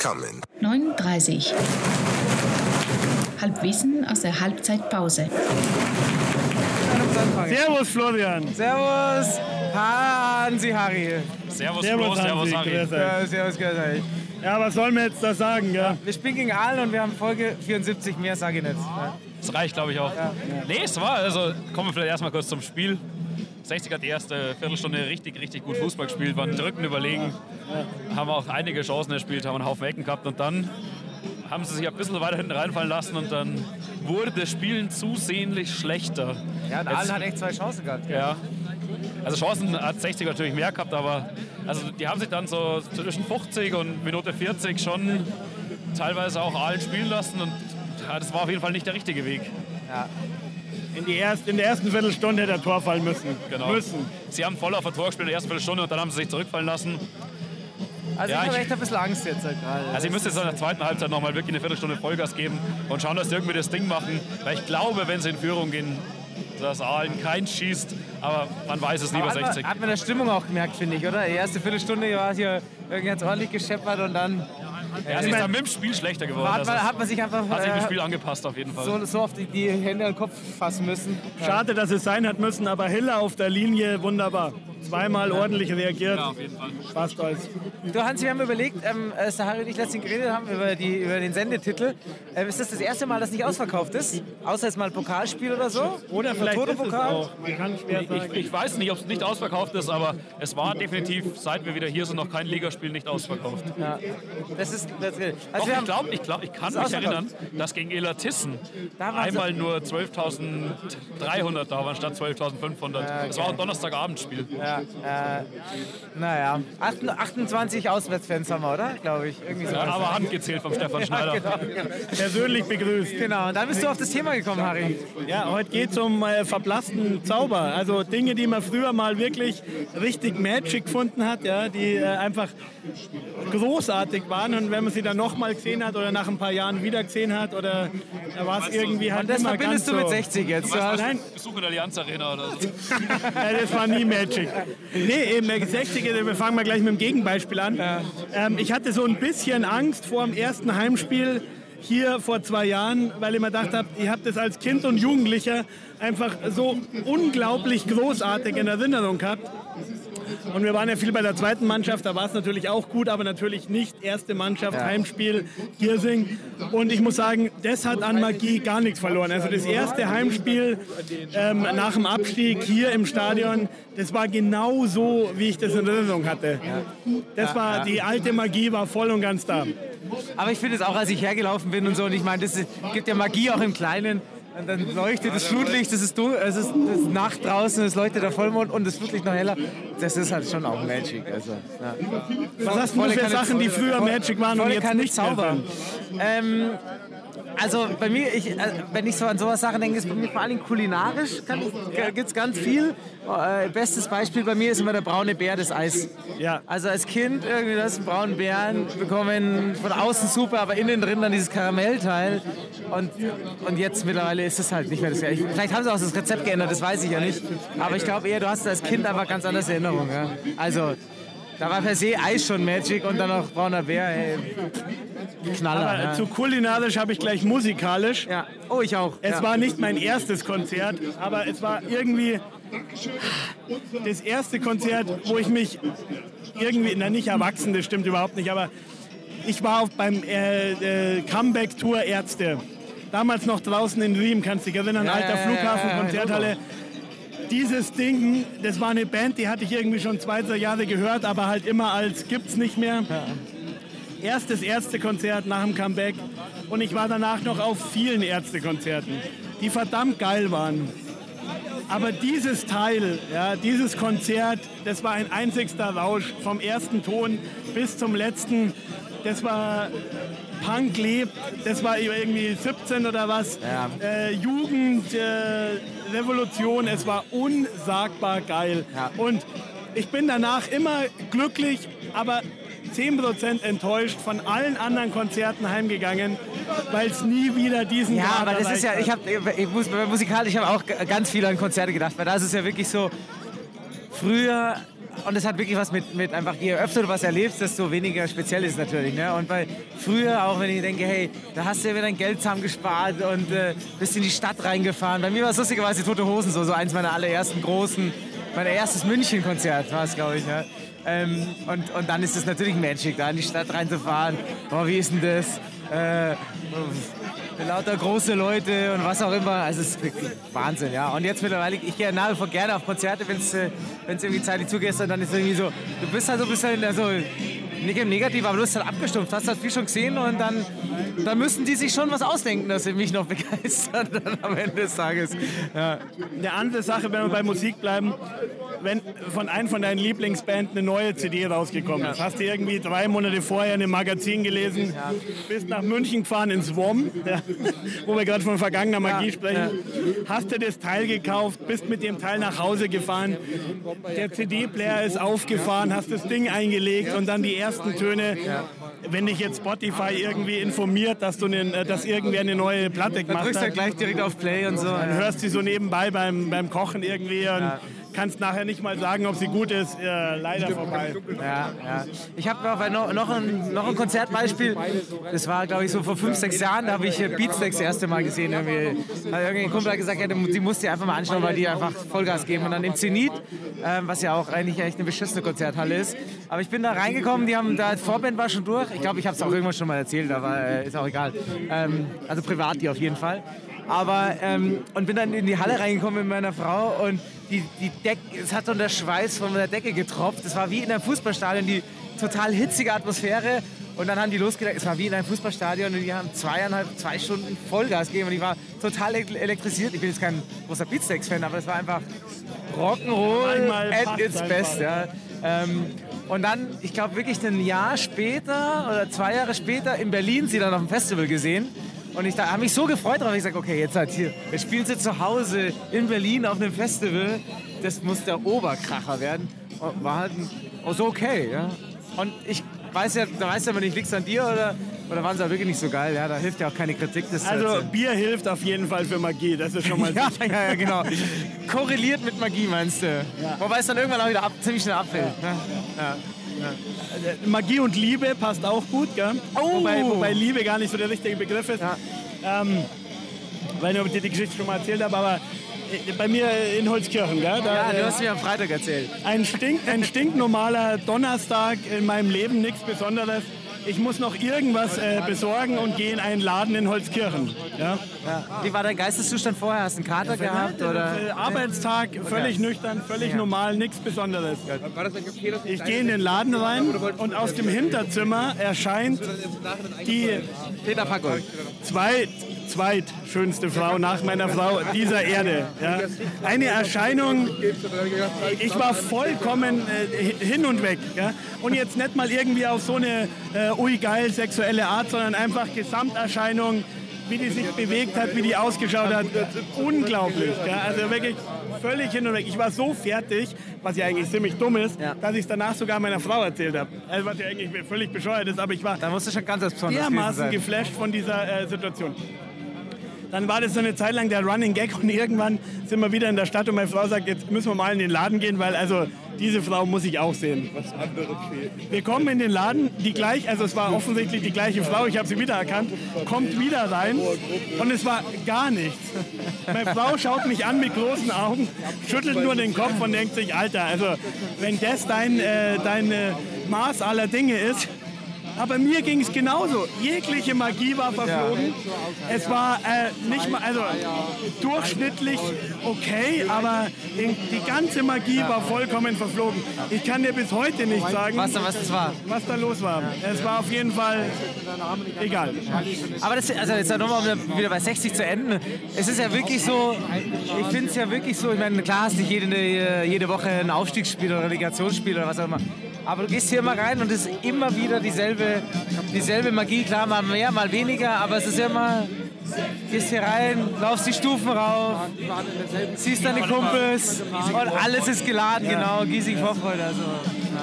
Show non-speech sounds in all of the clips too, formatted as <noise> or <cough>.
coming. 9.30 Halbwissen aus der Halbzeitpause. Servus Florian. Servus Hansi Harry. Servus, Servus, Flo, servus Hansi, Harry. grüß euch. Ja, servus, grüß euch. Ja, was sollen wir jetzt da sagen? Ja? Wir spielen gegen Aalen und wir haben Folge 74, mehr sage ich nicht. Ja. Das reicht, glaube ich, auch. Nee, es war, also kommen wir vielleicht erstmal kurz zum Spiel. 60 hat die erste Viertelstunde richtig, richtig gut Fußball gespielt, waren drückend überlegen, haben auch einige Chancen erspielt, haben einen Haufen Ecken gehabt und dann haben sie sich ein bisschen weiter hinten reinfallen lassen und dann wurde das Spielen zusehends schlechter. Ja, und Aalen hat echt zwei Chancen gehabt. gell? Ja. Also Chancen hat 60 natürlich mehr gehabt, aber also die haben sich dann so zwischen 50 und Minute 40 schon teilweise auch allen spielen lassen und ja, das war auf jeden Fall nicht der richtige Weg. In, die erst, in der ersten Viertelstunde hätte er Tor fallen müssen. Genau. Müssen. Sie haben voll auf ein Tor gespielt in der ersten Viertelstunde und dann haben sie sich zurückfallen lassen. Also Ja, ich habe echt ein bisschen Angst jetzt halt gerade. Also ich müsste jetzt in der zweiten Halbzeit nochmal wirklich eine Viertelstunde Vollgas geben und schauen, dass sie irgendwie das Ding machen. Weil ich glaube, wenn sie in Führung gehen, dass Aalen kein schießt, aber man weiß es nie bei Aber hat, 60. man, hat man der Stimmung auch gemerkt, finde ich, oder? Die erste Viertelstunde war hier irgendwie ganz ordentlich gescheppert und dann Ja, es ist dann mit dem Spiel schlechter geworden. hat man, hat man sich einfach hat sich äh, Spiel angepasst auf jeden Fall. so, so die, die Hände an den Kopf fassen müssen. Schade, dass es sein hat müssen, aber Hiller auf der Linie wunderbar. Zweimal ordentlich reagiert. Ja, auf jeden Fall. Fast alles. Du Hans, wir haben überlegt, ähm, äh, Sahari und ich letztens geredet haben über, die, über den Sendetitel. Ähm, ist das das erste Mal, dass nicht ausverkauft ist? Außer jetzt mal ein Pokalspiel oder so? Oder vielleicht ist es Toto-Pokal? auch. Man kann schwer Ich, sagen. ich weiß nicht, ob es nicht ausverkauft ist, aber es war definitiv, seit wir wieder hier sind, noch kein Ligaspiel nicht ausverkauft. Ja. Das ist, das, also Doch, wir ich haben, glaube, ich, glaub, ich kann mich erinnern, dass gegen Elatissen Da war einmal nur 12.300 da waren statt 12.500. Das war auch ein Donnerstagabendspiel. ja, äh, naja, 28 Auswärtsfans haben wir, oder? Glaube ich. Irgendwie so. Ja, aber handgezählt vom Stefan <laughs> Schneider. genau, genau. Persönlich begrüßt. genau, und dann bist du auf das Thema gekommen, Harry. Ja, heute geht es um äh, verblassten Zauber. Also Dinge, die man früher mal wirklich richtig Magic gefunden hat, ja, die äh, einfach großartig waren. Und wenn man sie dann nochmal gesehen hat oder nach ein paar Jahren wieder gesehen hat, oder da war es irgendwie halt Und das verbindest ganz du mit so. 60 jetzt. Du Weißt Nein. Besuch in der Allianz Arena oder so. <laughs> Ja, das war nie Magic. Nee, eben der 60er, wir fangen mal gleich mit dem Gegenbeispiel an. Ähm, ich hatte so ein bisschen Angst vor dem ersten Heimspiel hier vor zwei Jahren, weil ich mir gedacht habe, ich habe das als Kind und Jugendlicher einfach so unglaublich großartig in Erinnerung gehabt. Und wir waren ja viel bei der zweiten Mannschaft, da war es natürlich auch gut, aber natürlich nicht erste Mannschaft, Heimspiel, Giersing. Und ich muss sagen, das hat an Magie gar nichts verloren. Also das erste Heimspiel ähm, nach dem Abstieg hier im Stadion, das war genau so, wie ich das in Erinnerung hatte. Das war, die alte Magie war voll und ganz da. aber ich finde es auch, als ich hergelaufen bin und so, und ich meine, das ist, gibt ja Magie auch im Kleinen. Und dann leuchtet das Flutlicht, es ist, es ist, es ist Nacht draußen, es leuchtet der Vollmond und das Flutlicht noch heller. Das ist halt schon auch Magic. Also, ja. Was hast du für Sachen, die früher Magic waren und jetzt nicht Zauber. Ähm, also bei mir, ich, äh, wenn ich so an sowas Sachen denke, ist bei mir vor allem kulinarisch gibt es ganz viel. Äh, bestes Beispiel bei mir ist immer der braune Bär, das Eis. Ja. Also als Kind irgendwie das einen braunen Bären bekommen, von außen super, aber innen drin dann dieses Karamellteil. Und, und jetzt mittlerweile ist es halt nicht mehr das gleiche. Vielleicht haben sie auch das Rezept geändert, das weiß ich ja nicht. Aber ich glaube eher, du hast als Kind einfach ganz anders Erinnerungen. Ja? Also da war per se Eis schon Magic und dann noch brauner Bär. Ey. Knaller. Aber ja. zu kulinarisch habe ich gleich musikalisch. Ja. Oh, ich auch. Es ja. war nicht mein erstes Konzert, aber es war irgendwie das erste Konzert, wo ich mich irgendwie, na nicht erwachsen, das stimmt überhaupt nicht, aber ich war auf beim äh, äh, Comeback-Tour Ärzte. Damals noch draußen in Riem, kannst du dich erinnern, Ja, alter ja, ja, Flughafen, ja, ja, Konzerthalle. Dieses Ding, das war eine Band, die hatte ich irgendwie schon zwei, drei Jahre gehört, aber halt immer als gibt's nicht mehr. Erstes Ärztekonzert nach dem Comeback und ich war danach noch auf vielen Ärztekonzerten, die verdammt geil waren. Aber dieses Teil, ja, dieses Konzert, das war ein einzigster Rausch vom ersten Ton bis zum letzten. Das war Punk lebt, das war irgendwie 17 oder was. Ja. Äh, Jugend, äh, Revolution, es war unsagbar geil. Ja. Und ich bin danach immer glücklich, aber 10% enttäuscht von allen anderen Konzerten heimgegangen, weil es nie wieder diesen Ja, Grad aber das ist ja, ich habe ich muss, musikalisch, ich habe auch ganz viel an Konzerte gedacht, weil da ist es ja wirklich so, früher und es hat wirklich was mit, mit einfach, je öfter du was erlebst, desto weniger speziell ist es natürlich. Ne? Und bei früher auch, wenn ich denke, hey, da hast du ja wieder dein Geld zusammengespart und äh, bist in die Stadt reingefahren. Bei mir war es lustigerweise Tote Hosen, so, so eins meiner allerersten großen, mein erstes München-Konzert war es, glaube ich. Ja? Ähm, und, und dann ist es natürlich Magic, da in die Stadt reinzufahren. Oh, wie ist denn das? Äh, lauter große Leute und was auch immer. Also es ist Wahnsinn, ja. Und jetzt mittlerweile, ich gehe nach wie vor gerne auf Konzerte, wenn es äh, irgendwie zeitlich zugeht, und dann ist es irgendwie so, du bist halt so ein bisschen, also nicht im Negativ, aber du bist halt abgestumpft, hast halt viel schon gesehen und dann, dann müssen die sich schon was ausdenken, dass sie mich noch <laughs> begeistern am Ende des Tages. Ja. Eine andere Sache, wenn wir bei Musik bleiben, wenn von einem von deinen Lieblingsbands eine neue CD rausgekommen ist. Hast du irgendwie drei Monate vorher in einem Magazin gelesen, bist nach München gefahren ins WOM, ja, wo wir gerade von vergangener Magie ja, sprechen. Hast du das Teil gekauft, bist mit dem Teil nach Hause gefahren, der CD-Player ist aufgefahren, hast das Ding eingelegt und dann die ersten Töne. Wenn dich jetzt Spotify irgendwie informiert, dass, du eine, dass irgendwer eine neue Platte gemacht hat. Dann drückst du gleich direkt auf Play und so. Dann hörst du sie so nebenbei beim, beim Kochen irgendwie und kannst nachher nicht mal sagen, ob sie gut ist. Äh, leider vorbei. Ja, ja. Ich habe noch, noch, ein, noch ein Konzertbeispiel. Das war, glaube ich, so vor fünf, sechs Jahren. Da habe ich Beatsteaks das erste Mal gesehen. Irgendwie. Irgendein Kumpel hat gesagt, ja, die musst du einfach mal anschauen, weil die einfach Vollgas geben. Und dann im Zenit, ähm, was ja auch eigentlich echt eine beschissene Konzerthalle ist. Aber ich bin da reingekommen, die haben da, Vorband war schon durch. Ich glaube, ich habe es auch irgendwann schon mal erzählt, aber äh, ist auch egal. Ähm, also privat die auf jeden Fall. Aber, ähm, und bin dann in die Halle reingekommen mit meiner Frau und die, die Decke, es hat so der Schweiß von der Decke getropft. Es war wie in einem Fußballstadion, die total hitzige Atmosphäre. Und dann haben die losgelegt, es war wie in einem Fußballstadion und die haben zweieinhalb, zwei Stunden Vollgas gegeben und ich war total elektrisiert. Ich bin jetzt kein großer Beatsteaks-Fan, aber es war einfach Rock'n'Roll at its best. Ja. Ähm, und dann, ich glaube wirklich ein Jahr später oder zwei Jahre später in Berlin sie dann auf dem Festival gesehen. Und ich habe mich so gefreut darauf. Ich sage, okay, jetzt halt hier, wir spielen sie zu Hause in Berlin auf einem Festival. Das muss der Oberkracher werden. Und war halt so okay, ja. Und ich weiß ja, da weiß ja immer nicht, liegt an dir oder, oder waren sie wirklich nicht so geil? Ja, da hilft ja auch keine Kritik. also Bier hilft auf jeden Fall für Magie, das ist schon mal <laughs> ja, ja, ja, genau. Korreliert mit Magie, meinst du? Ja. Wobei es dann irgendwann auch wieder ab, ziemlich schnell abfällt. Ja. Ne? Ja. Ja. Magie und Liebe passt auch gut, gell? Oh. Wobei, wobei, Liebe gar nicht so der richtige Begriff ist. Ja. Ähm, weil ich dir die Geschichte schon mal erzählt habe, aber äh, bei mir in Holzkirchen, gell? Da, ja, du hast mir am Freitag erzählt. Ein, stink, ein stinknormaler Donnerstag in meinem Leben, nichts Besonderes ich muss noch irgendwas äh, besorgen und gehe in einen Laden in Holzkirchen. Ja? Ja. Wie war dein Geisteszustand vorher? Hast du einen Kater ja, gehabt? Oder? Äh, Arbeitstag, völlig okay. nüchtern, völlig normal, nichts Besonderes. Ich gehe in den Laden rein und aus dem Hinterzimmer erscheint die Peter Packold. Zwei, zweitschönste Frau nach meiner Frau dieser Erde. Ja. Eine Erscheinung, ich war vollkommen äh, hin und weg. Ja. Und jetzt nicht mal irgendwie auf so eine äh, ui geil sexuelle Art, sondern einfach Gesamterscheinung, wie die sich bewegt hat, wie die ausgeschaut hat. Unglaublich. Ja. Also wirklich völlig hin und weg. Ich war so fertig, was ja eigentlich ziemlich dumm ist, ja. dass ich es danach sogar meiner Frau erzählt habe. Also was ja eigentlich völlig bescheuert ist, aber ich war da musst du schon ganz dermaßen geflasht von dieser äh, Situation. Dann war das so eine Zeit lang der Running Gag und irgendwann sind wir wieder in der Stadt und meine Frau sagt, jetzt müssen wir mal in den Laden gehen, weil also diese Frau muss ich auch sehen. Was anderes fehlt. Wir kommen in den Laden, die gleich, also es war offensichtlich die gleiche Frau, ich habe sie wiedererkannt, kommt wieder rein und es war gar nichts. Meine Frau schaut mich an mit großen Augen, schüttelt nur den Kopf und denkt sich, Alter, also wenn das dein, äh, dein äh, Maß aller Dinge ist, aber mir ging es genauso. Jegliche Magie war verflogen. Es war äh, nicht mal, also durchschnittlich okay, aber die ganze Magie war vollkommen verflogen. Ich kann dir bis heute nicht sagen, was, was, das war. was da los war. Es war auf jeden Fall egal. Aber das, also jetzt nochmal wieder bei 60 zu enden. Es ist ja wirklich so, ich finde es ja wirklich so, ich meine, klar hast nicht jede, jede Woche ein Aufstiegsspiel oder Relegationsspiel oder was auch immer. Aber du gehst hier immer rein und es ist immer wieder dieselbe, dieselbe Magie. Klar, mal mehr, mal weniger, aber es ist immer, gehst hier rein, laufst die Stufen rauf, siehst deine Kumpels und alles ist geladen, genau, Giesing Vorfreude. Also,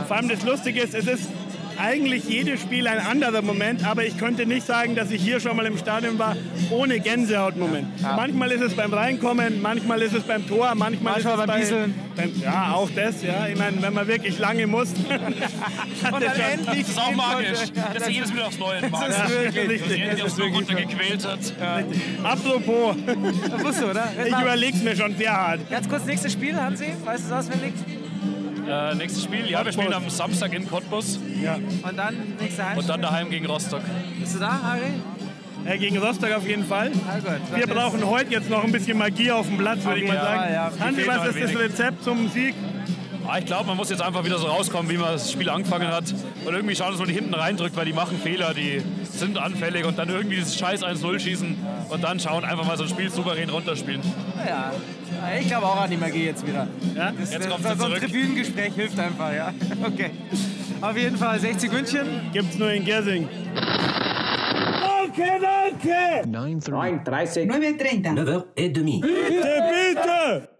Vor allem das Lustige ist, es ist eigentlich jedes Spiel ein anderer Moment, aber ich könnte nicht sagen, dass ich hier schon mal im Stadion war ohne Gänsehautmoment. Manchmal ist es beim Reinkommen, manchmal ist es beim Tor, manchmal, Manchmal ist es beim bei, Wieseln. beim, Ja, auch das, ja. Ich meine, wenn man wirklich lange muss. <laughs> Und dann endlich Das ist auch magisch. konnte. Das ist jedes Mal aufs Neue magisch. Das ist Ja, wirklich. richtig. Dass er Das ist wirklich runtergequält hat. Apropos, Das musst du, oder? ich überlege es mir schon sehr hart. Ganz kurz, nächstes Spiel, Hansi? Weißt du es auswendig? Äh, nächstes Spiel, ja, wir spielen am Samstag in Cottbus Ja. Und dann nächste Heimspiel? und dann daheim gegen Rostock. Bist du da, Harry? Äh, gegen Rostock auf jeden Fall. Gut. dann Wir brauchen heute jetzt noch ein bisschen Magie auf dem Platz, würde ich mal Ja, sagen. ja. Hansi, was ist das. Rezept zum Sieg? Ah, ich glaube, man muss jetzt einfach wieder so rauskommen, wie man das Spiel angefangen hat. Und irgendwie schauen, dass man die hinten reindrückt, weil die machen Fehler, die sind anfällig. Und dann irgendwie dieses scheiß 1-0 schießen und dann schauen, einfach mal so ein Spiel souverän runterspielen. Ja. Ich glaube auch an die Magie jetzt wieder. Ja? Das, Jetzt kommt so, sie so ein. Tribünengespräch hilft einfach, ja. <laughs> Okay. Auf jeden Fall 60 München. Gibt's nur in Gersing. Danke, danke! 9.30. 9.30. 9h30. et demi. Bitte, bitte!